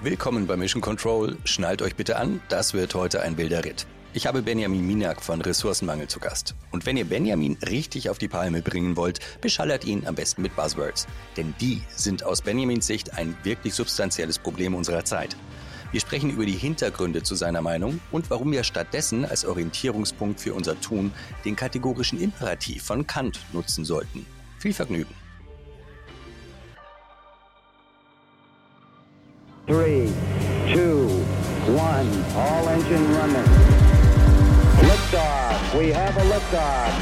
Willkommen bei Mission Control. Schnallt euch bitte an, das wird heute ein wilder Ritt. Ich habe Benjamin Minak von Ressourcenmangel zu Gast. Und wenn ihr Benjamin richtig auf die Palme bringen wollt, beschallert ihn am besten mit Buzzwords. Denn die sind aus Benjamins Sicht ein wirklich substanzielles Problem unserer Zeit. Wir sprechen über die Hintergründe zu seiner Meinung und warum wir stattdessen als Orientierungspunkt für unser Tun den kategorischen Imperativ von Kant nutzen sollten. Viel Vergnügen. Three, two, one. All engine running. Liftoff. We have a liftoff.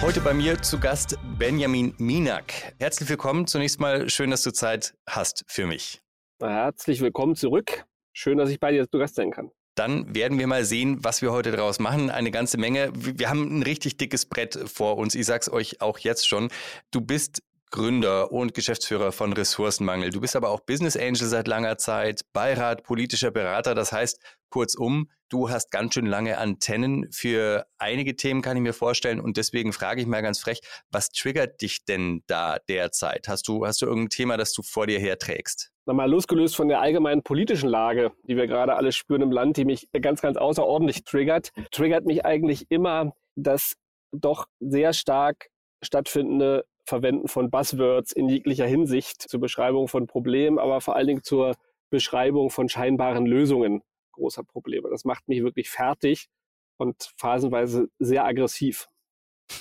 Heute bei mir zu Gast Benjamin Minak. Herzlich willkommen. Zunächst mal schön, dass du Zeit hast für mich. Herzlich willkommen zurück. Schön, dass ich bei dir zu Gast sein kann. Dann werden wir mal sehen, was wir heute daraus machen. Eine ganze Menge. Wir haben ein richtig dickes Brett vor uns. Ich sag's euch auch jetzt schon. Du bist Gründer und Geschäftsführer von Ressourcenmangel. Du bist aber auch Business Angel seit langer Zeit, Beirat, politischer Berater. Das heißt, kurzum, du hast ganz schön lange Antennen für einige Themen, kann ich mir vorstellen. Und deswegen frage ich mal ganz frech, was triggert dich denn da derzeit? Hast du, hast du irgendein Thema, das du vor dir herträgst? Nochmal losgelöst von der allgemeinen politischen Lage, die wir gerade alle spüren im Land, die mich ganz, ganz außerordentlich triggert, triggert mich eigentlich immer das doch sehr stark stattfindende Verwenden von Buzzwords in jeglicher Hinsicht zur Beschreibung von Problemen, aber vor allen Dingen zur Beschreibung von scheinbaren Lösungen großer Probleme. Das macht mich wirklich fertig und phasenweise sehr aggressiv.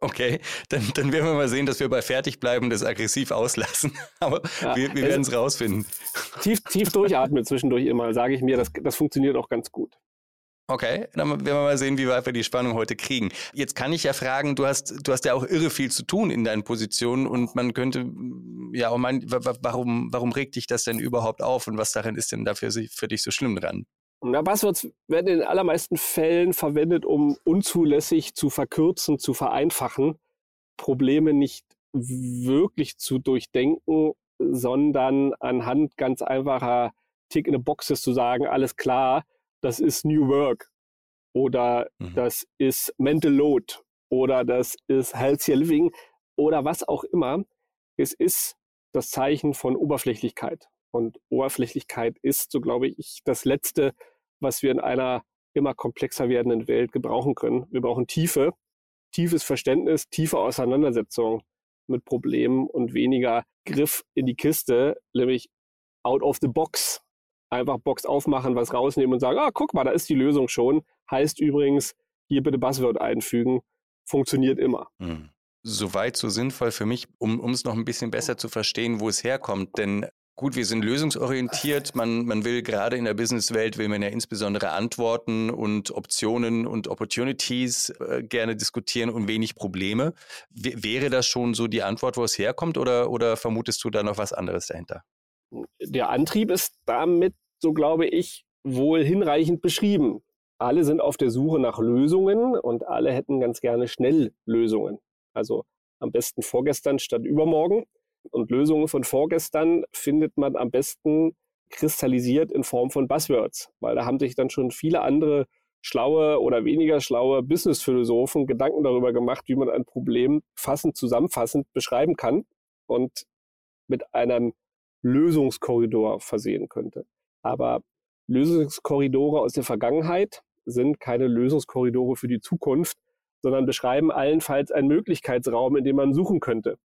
Okay, dann, dann werden wir mal sehen, dass wir bei fertig bleiben das aggressiv auslassen. Aber ja, wir, wir werden es rausfinden. Tief, tief durchatmen zwischendurch immer, sage ich mir, das, das funktioniert auch ganz gut. Okay, dann werden wir mal sehen, wie weit wir die Spannung heute kriegen. Jetzt kann ich ja fragen, du hast, du hast ja auch irre viel zu tun in deinen Positionen und man könnte ja auch meinen, warum, warum regt dich das denn überhaupt auf und was darin ist denn dafür für dich so schlimm dran? Na, Buzzwords werden in den allermeisten Fällen verwendet, um unzulässig zu verkürzen, zu vereinfachen, Probleme nicht wirklich zu durchdenken, sondern anhand ganz einfacher Tick in the Boxes zu sagen, alles klar, das ist New Work oder mhm. das ist Mental Load oder das ist Healthy Living oder was auch immer. Es ist das Zeichen von Oberflächlichkeit. Und Oberflächlichkeit ist, so glaube ich, das Letzte, was wir in einer immer komplexer werdenden Welt gebrauchen können. Wir brauchen Tiefe, tiefes Verständnis, tiefe Auseinandersetzung mit Problemen und weniger Griff in die Kiste, nämlich out of the box einfach Box aufmachen, was rausnehmen und sagen, ah, guck mal, da ist die Lösung schon. Heißt übrigens, hier bitte Buzzword einfügen. Funktioniert immer. Hm. Soweit so sinnvoll für mich, um, um es noch ein bisschen besser zu verstehen, wo es herkommt. Denn gut, wir sind lösungsorientiert. Man, man will gerade in der Businesswelt, will man ja insbesondere Antworten und Optionen und Opportunities äh, gerne diskutieren und wenig Probleme. W wäre das schon so die Antwort, wo es herkommt oder, oder vermutest du da noch was anderes dahinter? Der Antrieb ist damit, so glaube ich, wohl hinreichend beschrieben. Alle sind auf der Suche nach Lösungen und alle hätten ganz gerne schnell Lösungen. Also am besten vorgestern statt übermorgen. Und Lösungen von vorgestern findet man am besten kristallisiert in Form von Buzzwords, weil da haben sich dann schon viele andere schlaue oder weniger schlaue Businessphilosophen Gedanken darüber gemacht, wie man ein Problem fassend, zusammenfassend beschreiben kann und mit einem Lösungskorridor versehen könnte. Aber Lösungskorridore aus der Vergangenheit sind keine Lösungskorridore für die Zukunft, sondern beschreiben allenfalls einen Möglichkeitsraum, in dem man suchen könnte.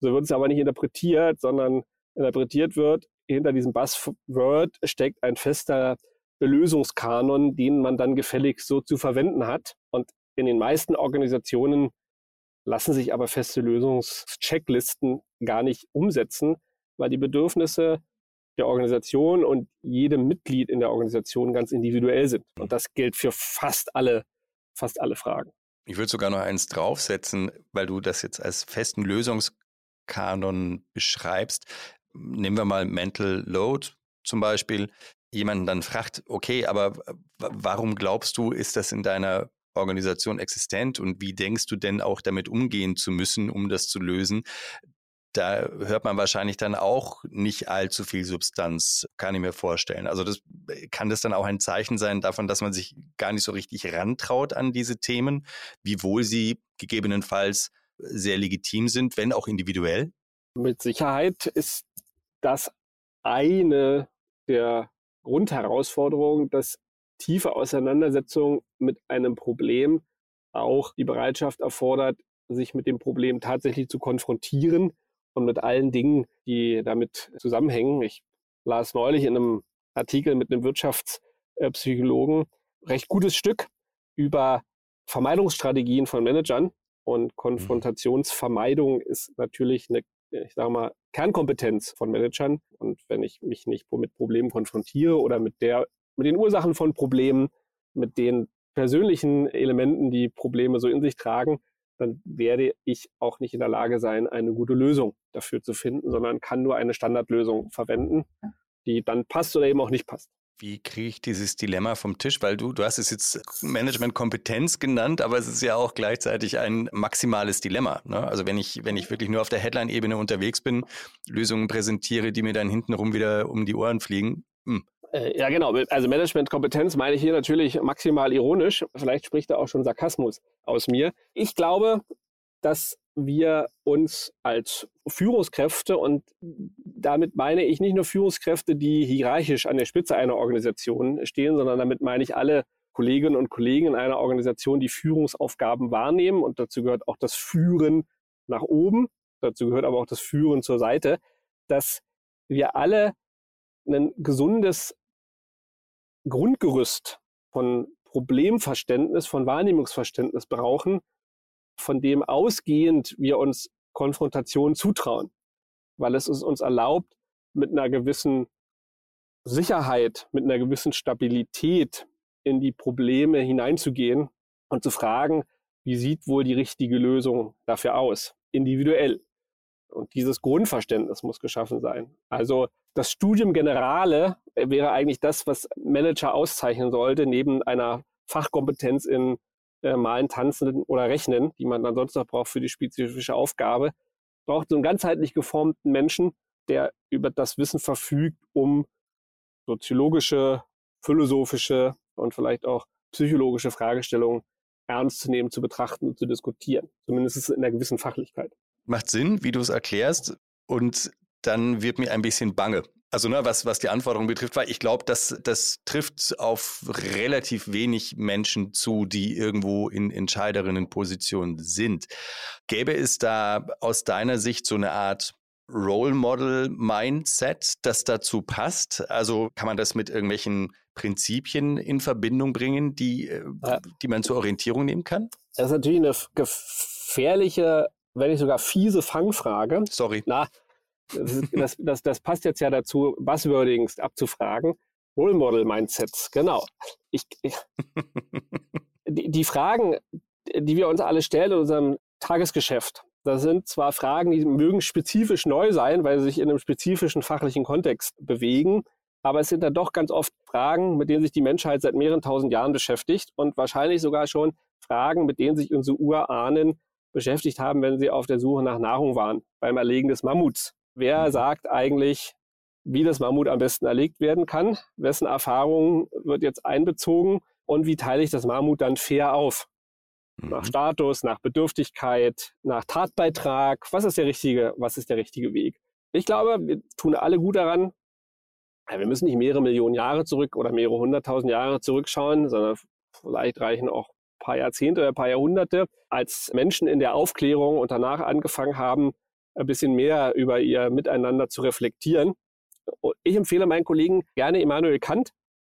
So wird es aber nicht interpretiert, sondern interpretiert wird, hinter diesem Buzzword steckt ein fester Lösungskanon, den man dann gefälligst so zu verwenden hat. Und in den meisten Organisationen lassen sich aber feste Lösungschecklisten gar nicht umsetzen, weil die Bedürfnisse der Organisation und jedem Mitglied in der Organisation ganz individuell sind. Und das gilt für fast alle, fast alle Fragen. Ich würde sogar noch eins draufsetzen, weil du das jetzt als festen Lösungskanon beschreibst. Nehmen wir mal Mental Load zum Beispiel. Jemanden dann fragt, okay, aber warum glaubst du, ist das in deiner Organisation existent und wie denkst du denn auch damit umgehen zu müssen, um das zu lösen? Da hört man wahrscheinlich dann auch nicht allzu viel Substanz, kann ich mir vorstellen. Also das kann das dann auch ein Zeichen sein davon, dass man sich gar nicht so richtig rantraut an diese Themen, wiewohl sie gegebenenfalls sehr legitim sind, wenn auch individuell? Mit Sicherheit ist das eine der Grundherausforderungen, dass tiefe Auseinandersetzung mit einem Problem auch die Bereitschaft erfordert, sich mit dem Problem tatsächlich zu konfrontieren und mit allen Dingen, die damit zusammenhängen. Ich las neulich in einem Artikel mit einem Wirtschaftspsychologen recht gutes Stück über Vermeidungsstrategien von Managern. Und mhm. Konfrontationsvermeidung ist natürlich eine, ich sage mal, Kernkompetenz von Managern. Und wenn ich mich nicht mit Problemen konfrontiere oder mit der, mit den Ursachen von Problemen, mit den persönlichen Elementen, die Probleme so in sich tragen, dann werde ich auch nicht in der Lage sein, eine gute Lösung dafür zu finden, sondern kann nur eine Standardlösung verwenden, die dann passt oder eben auch nicht passt. Wie kriege ich dieses Dilemma vom Tisch? Weil du, du hast es jetzt Management-Kompetenz genannt, aber es ist ja auch gleichzeitig ein maximales Dilemma. Ne? Also wenn ich, wenn ich wirklich nur auf der Headline-Ebene unterwegs bin, Lösungen präsentiere, die mir dann hintenrum wieder um die Ohren fliegen. Hm. Äh, ja, genau. Also Management-Kompetenz meine ich hier natürlich maximal ironisch. Vielleicht spricht da auch schon Sarkasmus aus mir. Ich glaube, dass wir uns als Führungskräfte und damit meine ich nicht nur Führungskräfte, die hierarchisch an der Spitze einer Organisation stehen, sondern damit meine ich alle Kolleginnen und Kollegen in einer Organisation, die Führungsaufgaben wahrnehmen und dazu gehört auch das Führen nach oben, dazu gehört aber auch das Führen zur Seite, dass wir alle ein gesundes Grundgerüst von Problemverständnis, von Wahrnehmungsverständnis brauchen, von dem ausgehend wir uns Konfrontation zutrauen, weil es uns erlaubt, mit einer gewissen Sicherheit, mit einer gewissen Stabilität in die Probleme hineinzugehen und zu fragen, wie sieht wohl die richtige Lösung dafür aus, individuell. Und dieses Grundverständnis muss geschaffen sein. Also das Studium Generale wäre eigentlich das, was Manager auszeichnen sollte, neben einer Fachkompetenz in äh, Malen, Tanzen oder Rechnen, die man dann sonst noch braucht für die spezifische Aufgabe, braucht so einen ganzheitlich geformten Menschen, der über das Wissen verfügt, um soziologische, philosophische und vielleicht auch psychologische Fragestellungen ernst zu nehmen, zu betrachten und zu diskutieren. Zumindest in einer gewissen Fachlichkeit. Macht Sinn, wie du es erklärst. Und dann wird mir ein bisschen bange. Also ne, was, was die Anforderungen betrifft, weil ich glaube, das, das trifft auf relativ wenig Menschen zu, die irgendwo in Entscheiderinnenpositionen sind. Gäbe es da aus deiner Sicht so eine Art Role Model Mindset, das dazu passt? Also kann man das mit irgendwelchen Prinzipien in Verbindung bringen, die, äh, ja. die man zur Orientierung nehmen kann? Das ist natürlich eine gefährliche, wenn nicht sogar fiese Fangfrage. Sorry. Na, das, das, das, passt jetzt ja dazu, Buzzwordings abzufragen. Role Model Mindsets, genau. Ich, ich, die, die Fragen, die wir uns alle stellen in unserem Tagesgeschäft, das sind zwar Fragen, die mögen spezifisch neu sein, weil sie sich in einem spezifischen fachlichen Kontext bewegen, aber es sind dann doch ganz oft Fragen, mit denen sich die Menschheit seit mehreren tausend Jahren beschäftigt und wahrscheinlich sogar schon Fragen, mit denen sich unsere Urahnen beschäftigt haben, wenn sie auf der Suche nach Nahrung waren, beim Erlegen des Mammuts. Wer mhm. sagt eigentlich, wie das Mammut am besten erlegt werden kann? Wessen Erfahrung wird jetzt einbezogen? Und wie teile ich das Mammut dann fair auf? Mhm. Nach Status, nach Bedürftigkeit, nach Tatbeitrag. Was ist der richtige, was ist der richtige Weg? Ich glaube, wir tun alle gut daran. Wir müssen nicht mehrere Millionen Jahre zurück oder mehrere hunderttausend Jahre zurückschauen, sondern vielleicht reichen auch paar Jahrzehnte oder paar Jahrhunderte, als Menschen in der Aufklärung und danach angefangen haben, ein bisschen mehr über ihr Miteinander zu reflektieren. Ich empfehle meinen Kollegen gerne Immanuel Kant.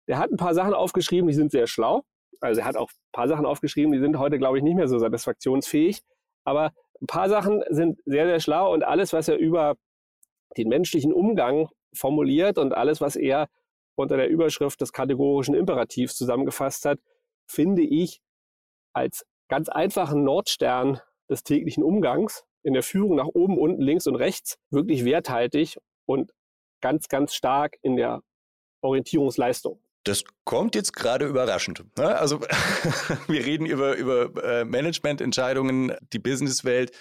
Der hat ein paar Sachen aufgeschrieben, die sind sehr schlau. Also er hat auch ein paar Sachen aufgeschrieben, die sind heute, glaube ich, nicht mehr so satisfaktionsfähig. Aber ein paar Sachen sind sehr, sehr schlau und alles, was er über den menschlichen Umgang formuliert und alles, was er unter der Überschrift des kategorischen Imperativs zusammengefasst hat, finde ich als ganz einfachen Nordstern des täglichen Umgangs in der Führung nach oben, unten, links und rechts wirklich werthaltig und ganz, ganz stark in der Orientierungsleistung. Das kommt jetzt gerade überraschend. Ne? Also wir reden über, über äh, Managemententscheidungen, die Businesswelt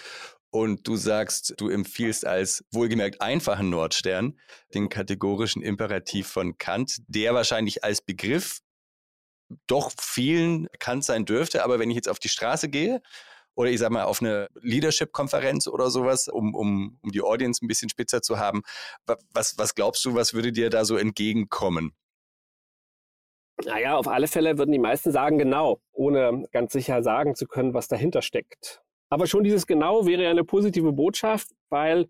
und du sagst, du empfiehlst als wohlgemerkt einfachen Nordstern den kategorischen Imperativ von Kant, der wahrscheinlich als Begriff doch vielen bekannt sein dürfte. Aber wenn ich jetzt auf die Straße gehe oder ich sag mal auf eine Leadership-Konferenz oder sowas, um, um, um die Audience ein bisschen spitzer zu haben. Was, was glaubst du, was würde dir da so entgegenkommen? Naja, auf alle Fälle würden die meisten sagen genau, ohne ganz sicher sagen zu können, was dahinter steckt. Aber schon dieses genau wäre ja eine positive Botschaft, weil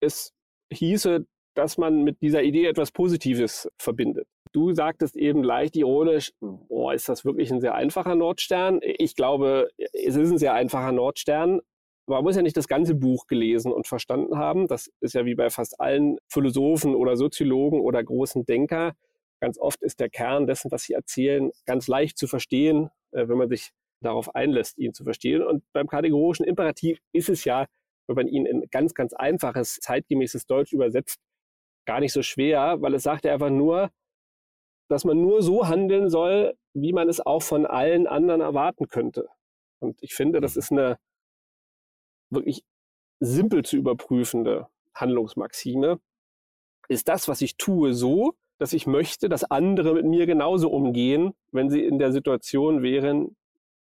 es hieße, dass man mit dieser Idee etwas Positives verbindet. Du sagtest eben leicht ironisch, boah, ist das wirklich ein sehr einfacher Nordstern? Ich glaube, es ist ein sehr einfacher Nordstern. Man muss ja nicht das ganze Buch gelesen und verstanden haben. Das ist ja wie bei fast allen Philosophen oder Soziologen oder großen Denker. Ganz oft ist der Kern dessen, was sie erzählen, ganz leicht zu verstehen, äh, wenn man sich darauf einlässt, ihn zu verstehen. Und beim kategorischen Imperativ ist es ja, wenn man ihn in ganz, ganz einfaches, zeitgemäßes Deutsch übersetzt, gar nicht so schwer, weil es sagt ja einfach nur, dass man nur so handeln soll, wie man es auch von allen anderen erwarten könnte. Und ich finde, das ist eine wirklich simpel zu überprüfende Handlungsmaxime. Ist das, was ich tue, so, dass ich möchte, dass andere mit mir genauso umgehen, wenn sie in der Situation wären,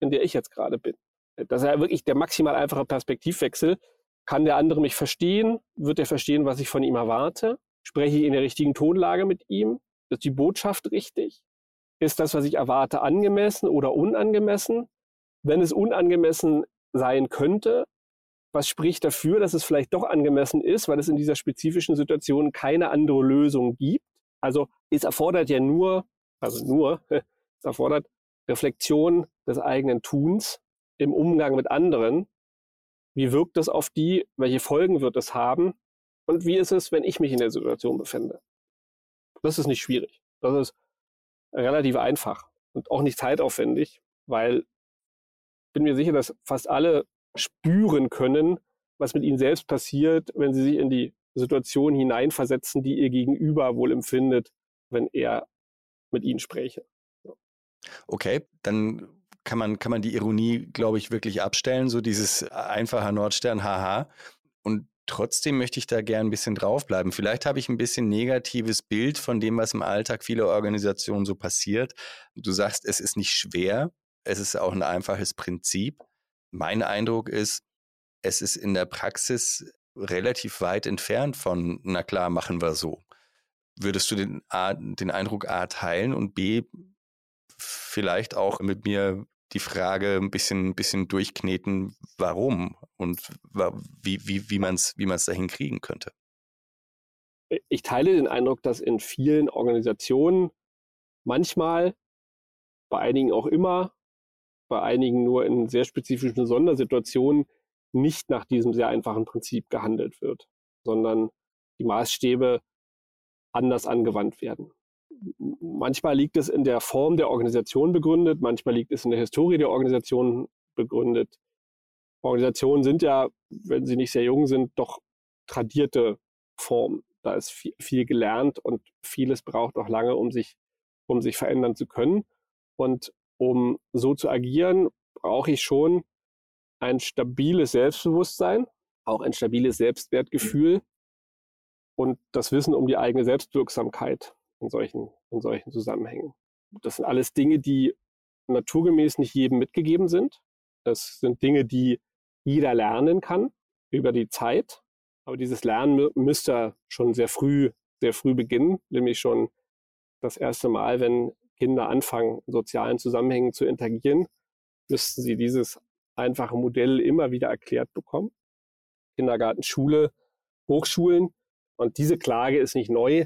in der ich jetzt gerade bin? Das ist ja wirklich der maximal einfache Perspektivwechsel. Kann der andere mich verstehen? Wird er verstehen, was ich von ihm erwarte? Spreche ich in der richtigen Tonlage mit ihm? Ist die Botschaft richtig? Ist das, was ich erwarte, angemessen oder unangemessen? Wenn es unangemessen sein könnte, was spricht dafür, dass es vielleicht doch angemessen ist, weil es in dieser spezifischen Situation keine andere Lösung gibt? Also es erfordert ja nur, also nur, es erfordert Reflexion des eigenen Tuns im Umgang mit anderen. Wie wirkt das auf die? Welche Folgen wird es haben? Und wie ist es, wenn ich mich in der Situation befinde? Das ist nicht schwierig. Das ist relativ einfach und auch nicht zeitaufwendig, weil ich bin mir sicher, dass fast alle spüren können, was mit ihnen selbst passiert, wenn sie sich in die Situation hineinversetzen, die ihr Gegenüber wohl empfindet, wenn er mit ihnen spräche. Okay, dann kann man, kann man die Ironie, glaube ich, wirklich abstellen, so dieses einfache Nordstern, haha. Und Trotzdem möchte ich da gern ein bisschen draufbleiben. Vielleicht habe ich ein bisschen negatives Bild von dem, was im Alltag vieler Organisationen so passiert. Du sagst, es ist nicht schwer, es ist auch ein einfaches Prinzip. Mein Eindruck ist, es ist in der Praxis relativ weit entfernt von, na klar, machen wir so. Würdest du den, A, den Eindruck A teilen und B vielleicht auch mit mir die Frage ein bisschen, ein bisschen durchkneten, warum und wie, wie, wie man es wie man's dahin kriegen könnte. Ich teile den Eindruck, dass in vielen Organisationen manchmal, bei einigen auch immer, bei einigen nur in sehr spezifischen Sondersituationen nicht nach diesem sehr einfachen Prinzip gehandelt wird, sondern die Maßstäbe anders angewandt werden manchmal liegt es in der Form der Organisation begründet, manchmal liegt es in der Historie der Organisation begründet. Organisationen sind ja, wenn sie nicht sehr jung sind, doch tradierte Formen. Da ist viel, viel gelernt und vieles braucht auch lange, um sich, um sich verändern zu können. Und um so zu agieren, brauche ich schon ein stabiles Selbstbewusstsein, auch ein stabiles Selbstwertgefühl und das Wissen um die eigene Selbstwirksamkeit in solchen, in solchen Zusammenhängen. Das sind alles Dinge, die naturgemäß nicht jedem mitgegeben sind. Das sind Dinge, die jeder lernen kann über die Zeit. Aber dieses Lernen müsste schon sehr früh, sehr früh beginnen, nämlich schon das erste Mal, wenn Kinder anfangen, in sozialen Zusammenhängen zu interagieren, müssten sie dieses einfache Modell immer wieder erklärt bekommen. Kindergarten, Schule, Hochschulen. Und diese Klage ist nicht neu.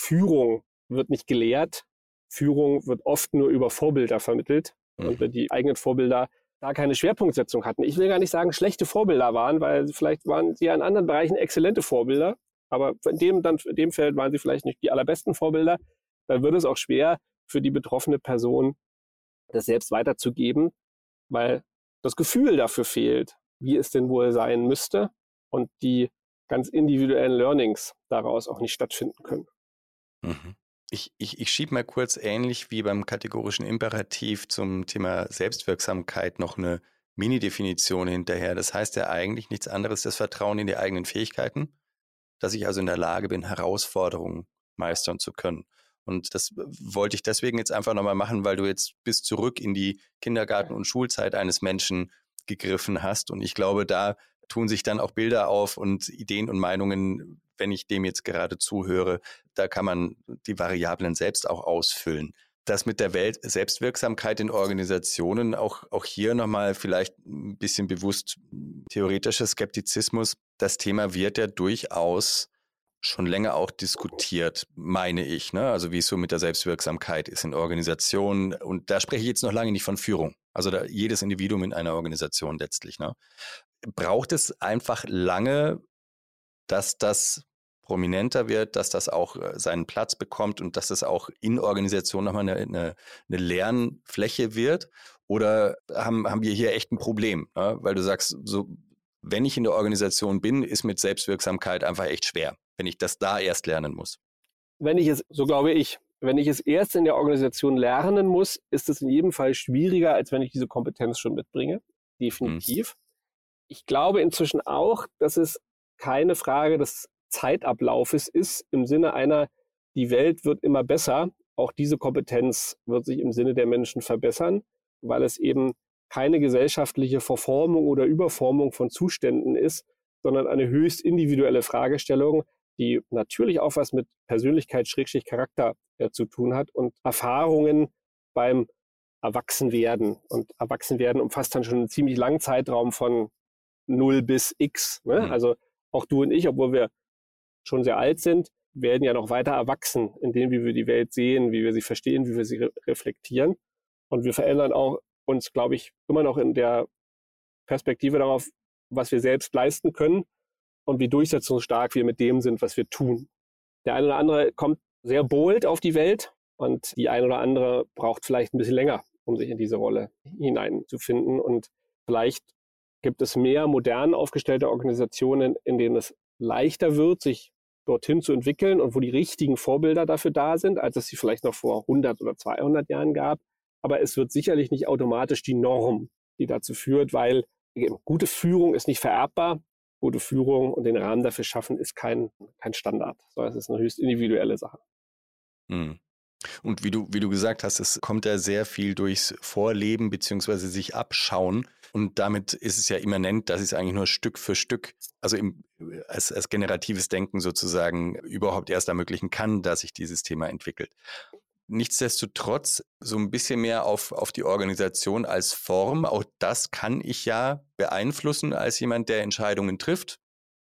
Führung wird nicht gelehrt. Führung wird oft nur über Vorbilder vermittelt. Mhm. Und wenn die eigenen Vorbilder da keine Schwerpunktsetzung hatten. Ich will gar nicht sagen, schlechte Vorbilder waren, weil vielleicht waren sie ja in anderen Bereichen exzellente Vorbilder. Aber in dem, dann, in dem Feld waren sie vielleicht nicht die allerbesten Vorbilder. Dann wird es auch schwer für die betroffene Person, das selbst weiterzugeben, weil das Gefühl dafür fehlt, wie es denn wohl sein müsste und die ganz individuellen Learnings daraus auch nicht stattfinden können. Mhm. Ich, ich, ich schiebe mal kurz ähnlich wie beim kategorischen Imperativ zum Thema Selbstwirksamkeit noch eine Mini-Definition hinterher. Das heißt ja eigentlich nichts anderes, das Vertrauen in die eigenen Fähigkeiten, dass ich also in der Lage bin, Herausforderungen meistern zu können. Und das wollte ich deswegen jetzt einfach nochmal machen, weil du jetzt bis zurück in die Kindergarten- und Schulzeit eines Menschen gegriffen hast. Und ich glaube, da tun sich dann auch Bilder auf und Ideen und Meinungen, wenn ich dem jetzt gerade zuhöre, da kann man die Variablen selbst auch ausfüllen. Das mit der Welt Selbstwirksamkeit in Organisationen, auch, auch hier nochmal vielleicht ein bisschen bewusst theoretischer Skeptizismus. Das Thema wird ja durchaus schon länger auch diskutiert, meine ich. Ne? Also wie es so mit der Selbstwirksamkeit ist in Organisationen. Und da spreche ich jetzt noch lange nicht von Führung. Also da jedes Individuum in einer Organisation letztlich. Ne? Braucht es einfach lange, dass das prominenter wird, dass das auch äh, seinen Platz bekommt und dass es auch in Organisationen nochmal eine, eine, eine Lernfläche wird? Oder haben, haben wir hier echt ein Problem? Ne? Weil du sagst, so, wenn ich in der Organisation bin, ist mit Selbstwirksamkeit einfach echt schwer wenn ich das da erst lernen muss? Wenn ich es, so glaube ich, wenn ich es erst in der Organisation lernen muss, ist es in jedem Fall schwieriger, als wenn ich diese Kompetenz schon mitbringe. Definitiv. Hm. Ich glaube inzwischen auch, dass es keine Frage des Zeitablaufes ist im Sinne einer, die Welt wird immer besser. Auch diese Kompetenz wird sich im Sinne der Menschen verbessern, weil es eben keine gesellschaftliche Verformung oder Überformung von Zuständen ist, sondern eine höchst individuelle Fragestellung, die natürlich auch was mit Persönlichkeit, Schrägstrich, Charakter äh, zu tun hat und Erfahrungen beim Erwachsenwerden. Und Erwachsenwerden umfasst dann schon einen ziemlich langen Zeitraum von 0 bis X. Ne? Mhm. Also auch du und ich, obwohl wir schon sehr alt sind, werden ja noch weiter erwachsen in dem, wie wir die Welt sehen, wie wir sie verstehen, wie wir sie re reflektieren. Und wir verändern auch uns, glaube ich, immer noch in der Perspektive darauf, was wir selbst leisten können und wie durchsetzungsstark wir mit dem sind, was wir tun. Der eine oder andere kommt sehr bold auf die Welt und die eine oder andere braucht vielleicht ein bisschen länger, um sich in diese Rolle hineinzufinden. Und vielleicht gibt es mehr modern aufgestellte Organisationen, in denen es leichter wird, sich dorthin zu entwickeln und wo die richtigen Vorbilder dafür da sind, als es sie vielleicht noch vor 100 oder 200 Jahren gab. Aber es wird sicherlich nicht automatisch die Norm, die dazu führt, weil gute Führung ist nicht vererbbar gute Führung und den Rahmen dafür schaffen, ist kein, kein Standard, sondern es ist eine höchst individuelle Sache. Hm. Und wie du, wie du gesagt hast, es kommt ja sehr viel durchs Vorleben beziehungsweise sich abschauen. Und damit ist es ja immanent, dass es eigentlich nur Stück für Stück, also im, als, als generatives Denken sozusagen überhaupt erst ermöglichen kann, dass sich dieses Thema entwickelt. Nichtsdestotrotz so ein bisschen mehr auf, auf die Organisation als Form. Auch das kann ich ja beeinflussen als jemand, der Entscheidungen trifft.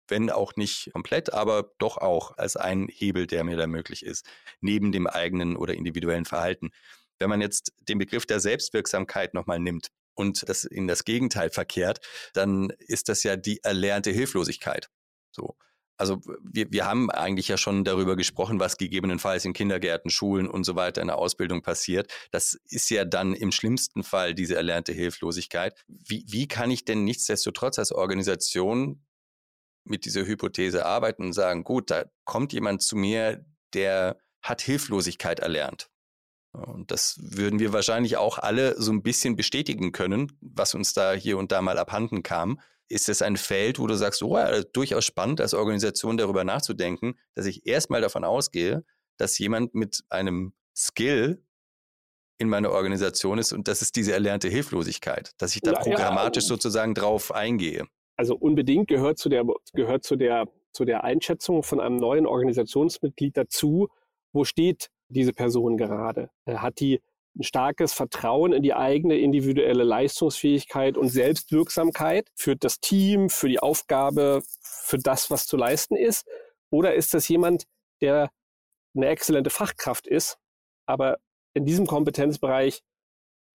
Wenn auch nicht komplett, aber doch auch als ein Hebel, der mir da möglich ist, neben dem eigenen oder individuellen Verhalten. Wenn man jetzt den Begriff der Selbstwirksamkeit nochmal nimmt und das in das Gegenteil verkehrt, dann ist das ja die erlernte Hilflosigkeit. So. Also wir, wir haben eigentlich ja schon darüber gesprochen, was gegebenenfalls in Kindergärten, Schulen und so weiter in der Ausbildung passiert. Das ist ja dann im schlimmsten Fall diese erlernte Hilflosigkeit. Wie, wie kann ich denn nichtsdestotrotz als Organisation mit dieser Hypothese arbeiten und sagen, gut, da kommt jemand zu mir, der hat Hilflosigkeit erlernt. Und das würden wir wahrscheinlich auch alle so ein bisschen bestätigen können, was uns da hier und da mal abhanden kam. Ist es ein Feld, wo du sagst, oh, ja, durchaus spannend als Organisation darüber nachzudenken, dass ich erstmal davon ausgehe, dass jemand mit einem Skill in meiner Organisation ist und das ist diese erlernte Hilflosigkeit, dass ich da ja, programmatisch ja, sozusagen drauf eingehe. Also unbedingt gehört zu der, gehört zu der, zu der Einschätzung von einem neuen Organisationsmitglied dazu, wo steht diese Person gerade? Hat die ein starkes Vertrauen in die eigene individuelle Leistungsfähigkeit und Selbstwirksamkeit für das Team, für die Aufgabe, für das, was zu leisten ist? Oder ist das jemand, der eine exzellente Fachkraft ist, aber in diesem Kompetenzbereich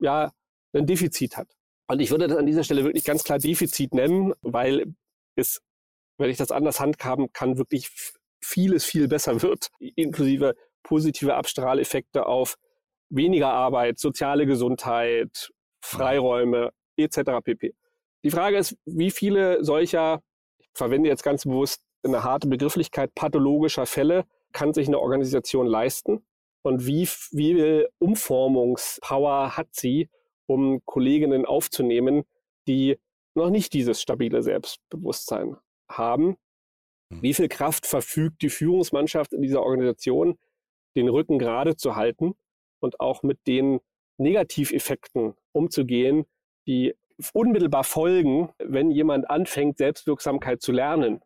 ja ein Defizit hat? Und ich würde das an dieser Stelle wirklich ganz klar Defizit nennen, weil es, wenn ich das anders handhaben kann, wirklich vieles viel besser wird, inklusive positive Abstrahleffekte auf weniger Arbeit, soziale Gesundheit, Freiräume etc. pp. Die Frage ist, wie viele solcher, ich verwende jetzt ganz bewusst eine harte Begrifflichkeit, pathologischer Fälle kann sich eine Organisation leisten und wie viel Umformungspower hat sie, um Kolleginnen aufzunehmen, die noch nicht dieses stabile Selbstbewusstsein haben. Hm. Wie viel Kraft verfügt die Führungsmannschaft in dieser Organisation, den Rücken gerade zu halten und auch mit den Negativeffekten umzugehen, die unmittelbar folgen, wenn jemand anfängt, Selbstwirksamkeit zu lernen,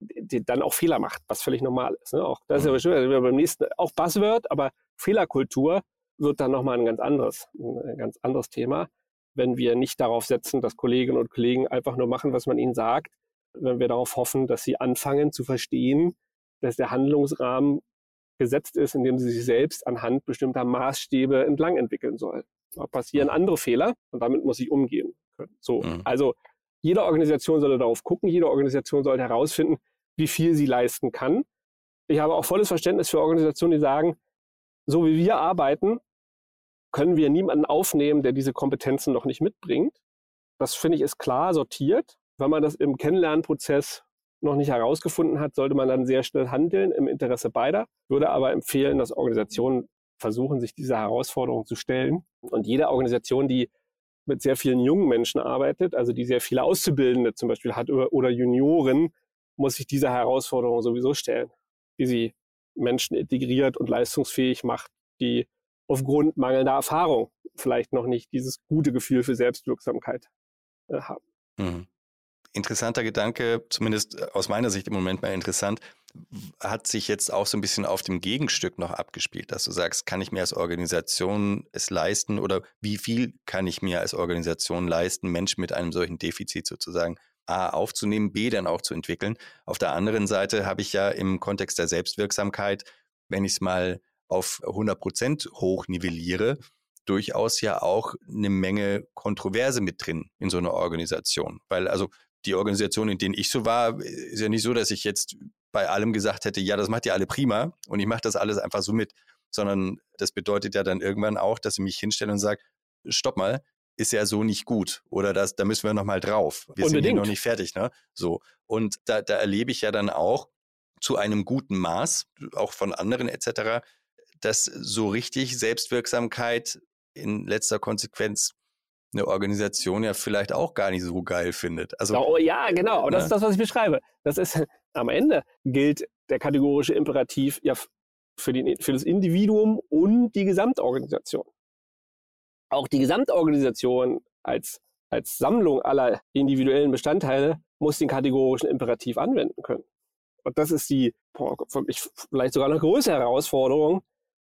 die dann auch Fehler macht, was völlig normal ist. Ne? Auch das ist ja mhm. schön, also beim nächsten, auch Buzzword, aber Fehlerkultur wird dann nochmal ein ganz anderes, ein ganz anderes Thema, wenn wir nicht darauf setzen, dass Kolleginnen und Kollegen einfach nur machen, was man ihnen sagt, wenn wir darauf hoffen, dass sie anfangen zu verstehen, dass der Handlungsrahmen gesetzt ist, in dem sie sich selbst anhand bestimmter Maßstäbe entlang entwickeln soll. Da passieren andere Fehler und damit muss ich umgehen können. So, mhm. also jede Organisation sollte darauf gucken, jede Organisation sollte herausfinden, wie viel sie leisten kann. Ich habe auch volles Verständnis für Organisationen, die sagen, so wie wir arbeiten, können wir niemanden aufnehmen, der diese Kompetenzen noch nicht mitbringt. Das finde ich ist klar sortiert. Wenn man das im Kennenlernprozess noch nicht herausgefunden hat, sollte man dann sehr schnell handeln im Interesse beider. Würde aber empfehlen, dass Organisationen versuchen, sich dieser Herausforderung zu stellen. Und jede Organisation, die mit sehr vielen jungen Menschen arbeitet, also die sehr viele Auszubildende zum Beispiel hat oder Junioren, muss sich dieser Herausforderung sowieso stellen, wie sie Menschen integriert und leistungsfähig macht, die aufgrund mangelnder Erfahrung vielleicht noch nicht dieses gute Gefühl für Selbstwirksamkeit äh, haben. Mhm interessanter Gedanke, zumindest äh, aus meiner Sicht im Moment mal interessant, hat sich jetzt auch so ein bisschen auf dem Gegenstück noch abgespielt, dass du sagst, kann ich mir als Organisation es leisten oder wie viel kann ich mir als Organisation leisten, Menschen mit einem solchen Defizit sozusagen A aufzunehmen, B dann auch zu entwickeln. Auf der anderen Seite habe ich ja im Kontext der Selbstwirksamkeit, wenn ich es mal auf 100 Prozent hochnivelliere, durchaus ja auch eine Menge Kontroverse mit drin in so einer Organisation. Weil also die Organisation, in denen ich so war, ist ja nicht so, dass ich jetzt bei allem gesagt hätte, ja, das macht ihr alle prima und ich mache das alles einfach so mit, sondern das bedeutet ja dann irgendwann auch, dass ich mich hinstelle und sage, stopp mal, ist ja so nicht gut oder das, da müssen wir nochmal drauf. Wir Unbedingt. sind hier noch nicht fertig, ne? So. Und da, da erlebe ich ja dann auch zu einem guten Maß, auch von anderen etc., dass so richtig Selbstwirksamkeit in letzter Konsequenz eine Organisation ja vielleicht auch gar nicht so geil findet. Also, oh, ja, genau. Aber das ist das, was ich beschreibe. Das ist am Ende gilt der kategorische Imperativ ja für, die, für das Individuum und die Gesamtorganisation. Auch die Gesamtorganisation als, als Sammlung aller individuellen Bestandteile muss den kategorischen Imperativ anwenden können. Und das ist die vielleicht sogar eine größere Herausforderung,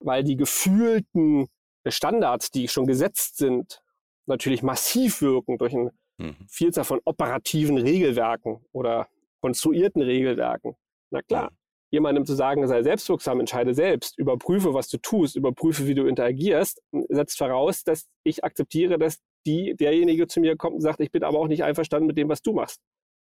weil die gefühlten Standards, die schon gesetzt sind, natürlich massiv wirken durch eine mhm. Vielzahl von operativen Regelwerken oder konstruierten Regelwerken. Na klar, mhm. jemandem zu sagen, sei selbstwirksam, entscheide selbst, überprüfe, was du tust, überprüfe, wie du interagierst, setzt voraus, dass ich akzeptiere, dass die, derjenige zu mir kommt und sagt, ich bin aber auch nicht einverstanden mit dem, was du machst.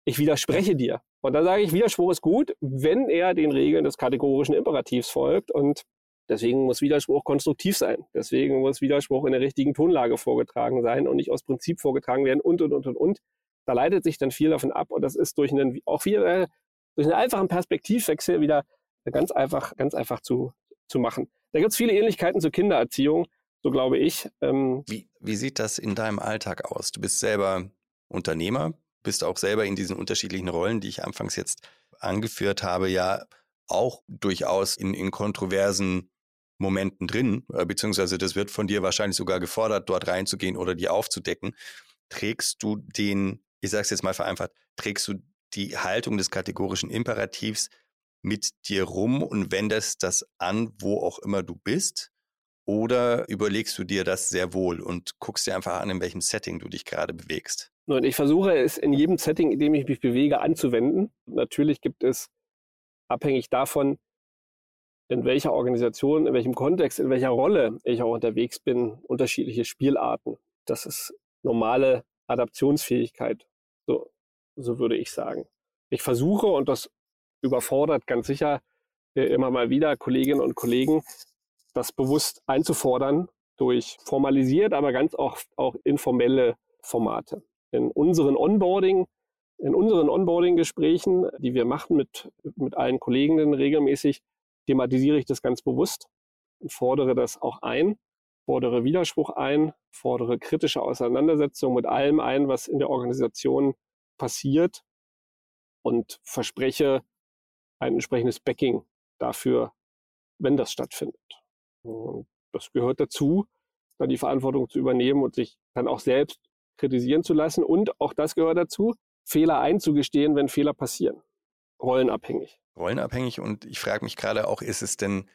Ich widerspreche dir. Und dann sage ich, Widerspruch ist gut, wenn er den Regeln des kategorischen Imperativs folgt und Deswegen muss Widerspruch konstruktiv sein. Deswegen muss Widerspruch in der richtigen Tonlage vorgetragen sein und nicht aus Prinzip vorgetragen werden und, und, und, und, und. Da leitet sich dann viel davon ab und das ist durch einen, auch wieder, äh, durch einen einfachen Perspektivwechsel wieder ganz einfach, ganz einfach zu, zu machen. Da gibt es viele Ähnlichkeiten zur Kindererziehung, so glaube ich. Ähm, wie, wie sieht das in deinem Alltag aus? Du bist selber Unternehmer, bist auch selber in diesen unterschiedlichen Rollen, die ich anfangs jetzt angeführt habe, ja auch durchaus in, in kontroversen Momenten drin, äh, beziehungsweise das wird von dir wahrscheinlich sogar gefordert, dort reinzugehen oder die aufzudecken. Trägst du den, ich sage es jetzt mal vereinfacht, trägst du die Haltung des kategorischen Imperativs mit dir rum und wendest das an, wo auch immer du bist? Oder überlegst du dir das sehr wohl und guckst dir einfach an, in welchem Setting du dich gerade bewegst? Und ich versuche es in jedem Setting, in dem ich mich bewege, anzuwenden. Natürlich gibt es abhängig davon, in welcher Organisation, in welchem Kontext, in welcher Rolle ich auch unterwegs bin, unterschiedliche Spielarten. Das ist normale Adaptionsfähigkeit, so, so würde ich sagen. Ich versuche, und das überfordert ganz sicher äh, immer mal wieder Kolleginnen und Kollegen, das bewusst einzufordern durch formalisiert, aber ganz oft auch informelle Formate. In unseren Onboarding, in unseren Onboarding-Gesprächen, die wir machen mit, mit allen Kollegen regelmäßig, thematisiere ich das ganz bewusst und fordere das auch ein, fordere Widerspruch ein, fordere kritische Auseinandersetzung mit allem ein, was in der Organisation passiert und verspreche ein entsprechendes Backing dafür, wenn das stattfindet. Und das gehört dazu, dann die Verantwortung zu übernehmen und sich dann auch selbst kritisieren zu lassen und auch das gehört dazu, Fehler einzugestehen, wenn Fehler passieren. Rollenabhängig. Rollenabhängig und ich frage mich gerade auch, ist es denn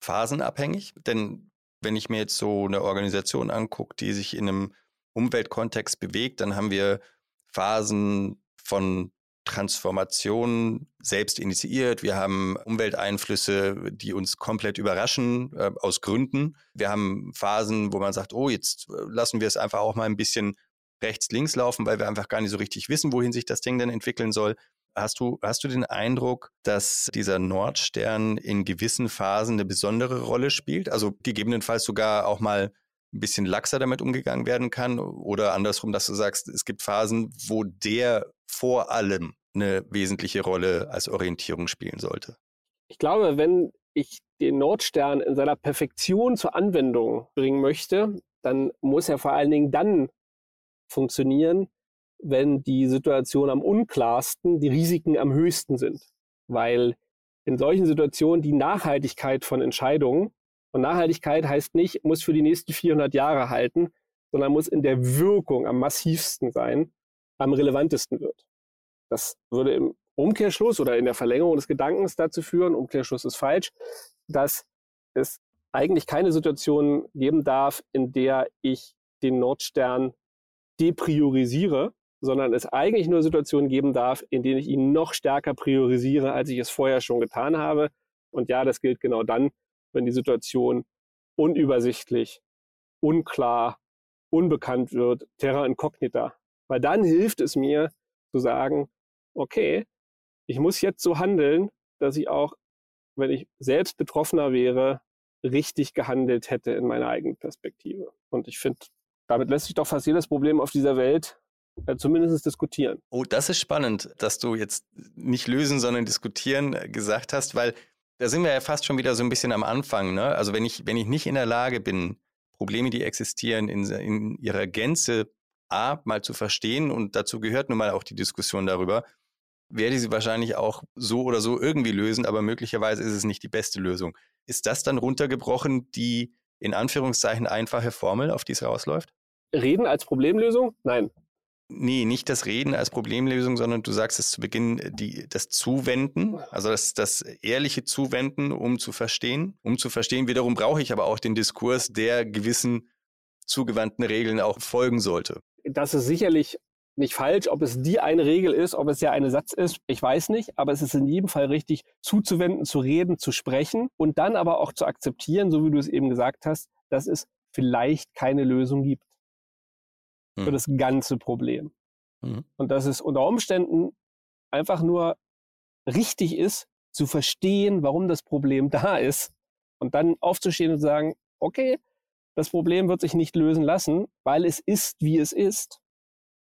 phasenabhängig? Denn wenn ich mir jetzt so eine Organisation angucke, die sich in einem Umweltkontext bewegt, dann haben wir Phasen von Transformation selbst initiiert. Wir haben Umwelteinflüsse, die uns komplett überraschen, äh, aus Gründen. Wir haben Phasen, wo man sagt, oh, jetzt lassen wir es einfach auch mal ein bisschen rechts, links laufen, weil wir einfach gar nicht so richtig wissen, wohin sich das Ding denn entwickeln soll. Hast du, hast du den Eindruck, dass dieser Nordstern in gewissen Phasen eine besondere Rolle spielt? Also gegebenenfalls sogar auch mal ein bisschen laxer damit umgegangen werden kann oder andersrum, dass du sagst, es gibt Phasen, wo der vor allem eine wesentliche Rolle als Orientierung spielen sollte? Ich glaube, wenn ich den Nordstern in seiner Perfektion zur Anwendung bringen möchte, dann muss er vor allen Dingen dann funktionieren, wenn die Situation am unklarsten, die Risiken am höchsten sind. Weil in solchen Situationen die Nachhaltigkeit von Entscheidungen und Nachhaltigkeit heißt nicht, muss für die nächsten 400 Jahre halten, sondern muss in der Wirkung am massivsten sein, am relevantesten wird. Das würde im Umkehrschluss oder in der Verlängerung des Gedankens dazu führen, Umkehrschluss ist falsch, dass es eigentlich keine Situation geben darf, in der ich den Nordstern depriorisiere, sondern es eigentlich nur Situationen geben darf, in denen ich ihn noch stärker priorisiere, als ich es vorher schon getan habe. Und ja, das gilt genau dann, wenn die Situation unübersichtlich, unklar, unbekannt wird, terra incognita. Weil dann hilft es mir zu sagen, okay, ich muss jetzt so handeln, dass ich auch, wenn ich selbst Betroffener wäre, richtig gehandelt hätte in meiner eigenen Perspektive. Und ich finde, damit lässt sich doch fast jedes Problem auf dieser Welt äh, zumindest diskutieren. Oh, das ist spannend, dass du jetzt nicht lösen, sondern diskutieren äh, gesagt hast, weil da sind wir ja fast schon wieder so ein bisschen am Anfang. Ne? Also wenn ich, wenn ich nicht in der Lage bin, Probleme, die existieren, in, in ihrer Gänze A, mal zu verstehen und dazu gehört nun mal auch die Diskussion darüber, werde ich sie wahrscheinlich auch so oder so irgendwie lösen, aber möglicherweise ist es nicht die beste Lösung. Ist das dann runtergebrochen die in Anführungszeichen einfache Formel, auf die es rausläuft? Reden als Problemlösung? Nein. Nee, nicht das Reden als Problemlösung, sondern du sagst es zu Beginn, die, das Zuwenden, also das, das ehrliche Zuwenden, um zu verstehen. Um zu verstehen, wiederum brauche ich aber auch den Diskurs, der gewissen zugewandten Regeln auch folgen sollte. Das ist sicherlich nicht falsch. Ob es die eine Regel ist, ob es ja eine Satz ist, ich weiß nicht. Aber es ist in jedem Fall richtig, zuzuwenden, zu reden, zu sprechen und dann aber auch zu akzeptieren, so wie du es eben gesagt hast, dass es vielleicht keine Lösung gibt für hm. das ganze Problem. Mhm. Und dass es unter Umständen einfach nur richtig ist, zu verstehen, warum das Problem da ist und dann aufzustehen und zu sagen, okay, das Problem wird sich nicht lösen lassen, weil es ist, wie es ist.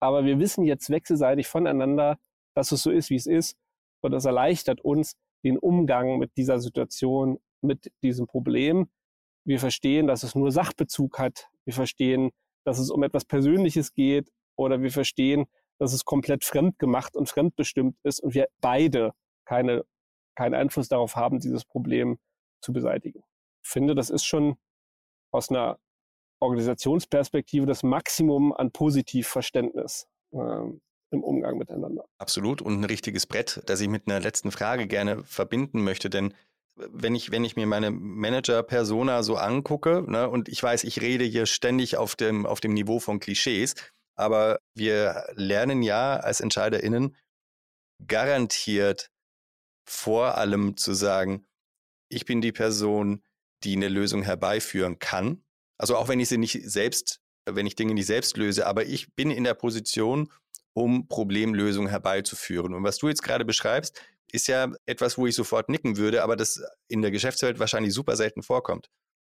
Aber wir wissen jetzt wechselseitig voneinander, dass es so ist, wie es ist. Und das erleichtert uns den Umgang mit dieser Situation, mit diesem Problem. Wir verstehen, dass es nur Sachbezug hat. Wir verstehen, dass es um etwas Persönliches geht oder wir verstehen, dass es komplett fremdgemacht und fremdbestimmt ist und wir beide keine, keinen Einfluss darauf haben, dieses Problem zu beseitigen. Ich finde, das ist schon aus einer Organisationsperspektive das Maximum an Positivverständnis äh, im Umgang miteinander. Absolut und ein richtiges Brett, das ich mit einer letzten Frage gerne verbinden möchte, denn wenn ich, wenn ich mir meine Manager-Persona so angucke, ne, und ich weiß, ich rede hier ständig auf dem, auf dem Niveau von Klischees, aber wir lernen ja als EntscheiderInnen garantiert vor allem zu sagen, ich bin die Person, die eine Lösung herbeiführen kann. Also auch wenn ich sie nicht selbst, wenn ich Dinge nicht selbst löse, aber ich bin in der Position, um Problemlösungen herbeizuführen. Und was du jetzt gerade beschreibst, ist ja etwas, wo ich sofort nicken würde, aber das in der Geschäftswelt wahrscheinlich super selten vorkommt.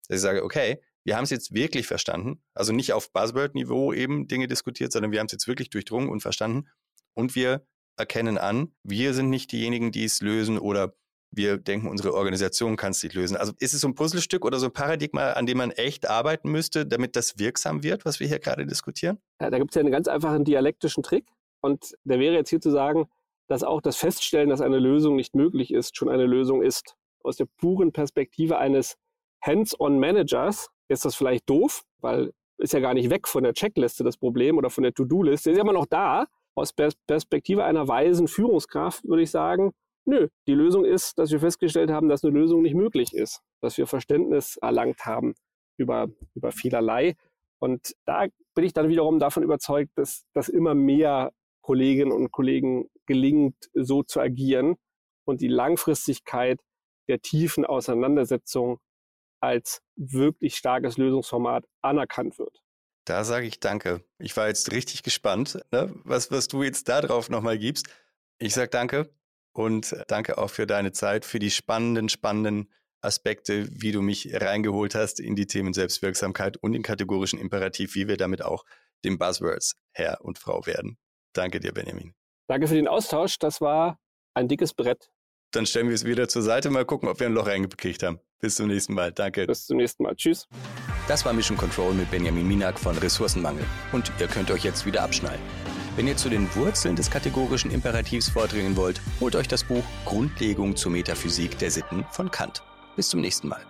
Dass ich sage, okay, wir haben es jetzt wirklich verstanden, also nicht auf Buzzword-Niveau eben Dinge diskutiert, sondern wir haben es jetzt wirklich durchdrungen und verstanden und wir erkennen an, wir sind nicht diejenigen, die es lösen oder wir denken, unsere Organisation kann es nicht lösen. Also ist es so ein Puzzlestück oder so ein Paradigma, an dem man echt arbeiten müsste, damit das wirksam wird, was wir hier gerade diskutieren? Ja, da gibt es ja einen ganz einfachen dialektischen Trick und der wäre jetzt hier zu sagen, dass auch das Feststellen, dass eine Lösung nicht möglich ist, schon eine Lösung ist. Aus der puren Perspektive eines Hands-on-Managers ist das vielleicht doof, weil ist ja gar nicht weg von der Checkliste das Problem oder von der To-Do-Liste, ist ja immer noch da. Aus Perspektive einer weisen Führungskraft würde ich sagen, nö, die Lösung ist, dass wir festgestellt haben, dass eine Lösung nicht möglich ist, dass wir Verständnis erlangt haben über, über vielerlei. Und da bin ich dann wiederum davon überzeugt, dass, dass immer mehr Kolleginnen und Kollegen gelingt, so zu agieren und die Langfristigkeit der tiefen Auseinandersetzung als wirklich starkes Lösungsformat anerkannt wird. Da sage ich danke. Ich war jetzt richtig gespannt, ne? was, was du jetzt da drauf nochmal gibst. Ich sage danke und danke auch für deine Zeit, für die spannenden, spannenden Aspekte, wie du mich reingeholt hast in die Themen Selbstwirksamkeit und den kategorischen Imperativ, wie wir damit auch den Buzzwords Herr und Frau werden. Danke dir, Benjamin. Danke für den Austausch. Das war ein dickes Brett. Dann stellen wir es wieder zur Seite, mal gucken, ob wir ein Loch reingekriegt haben. Bis zum nächsten Mal. Danke. Bis zum nächsten Mal. Tschüss. Das war Mission Control mit Benjamin Minak von Ressourcenmangel. Und ihr könnt euch jetzt wieder abschnallen. Wenn ihr zu den Wurzeln des kategorischen Imperativs vordringen wollt, holt euch das Buch Grundlegung zur Metaphysik der Sitten von Kant. Bis zum nächsten Mal.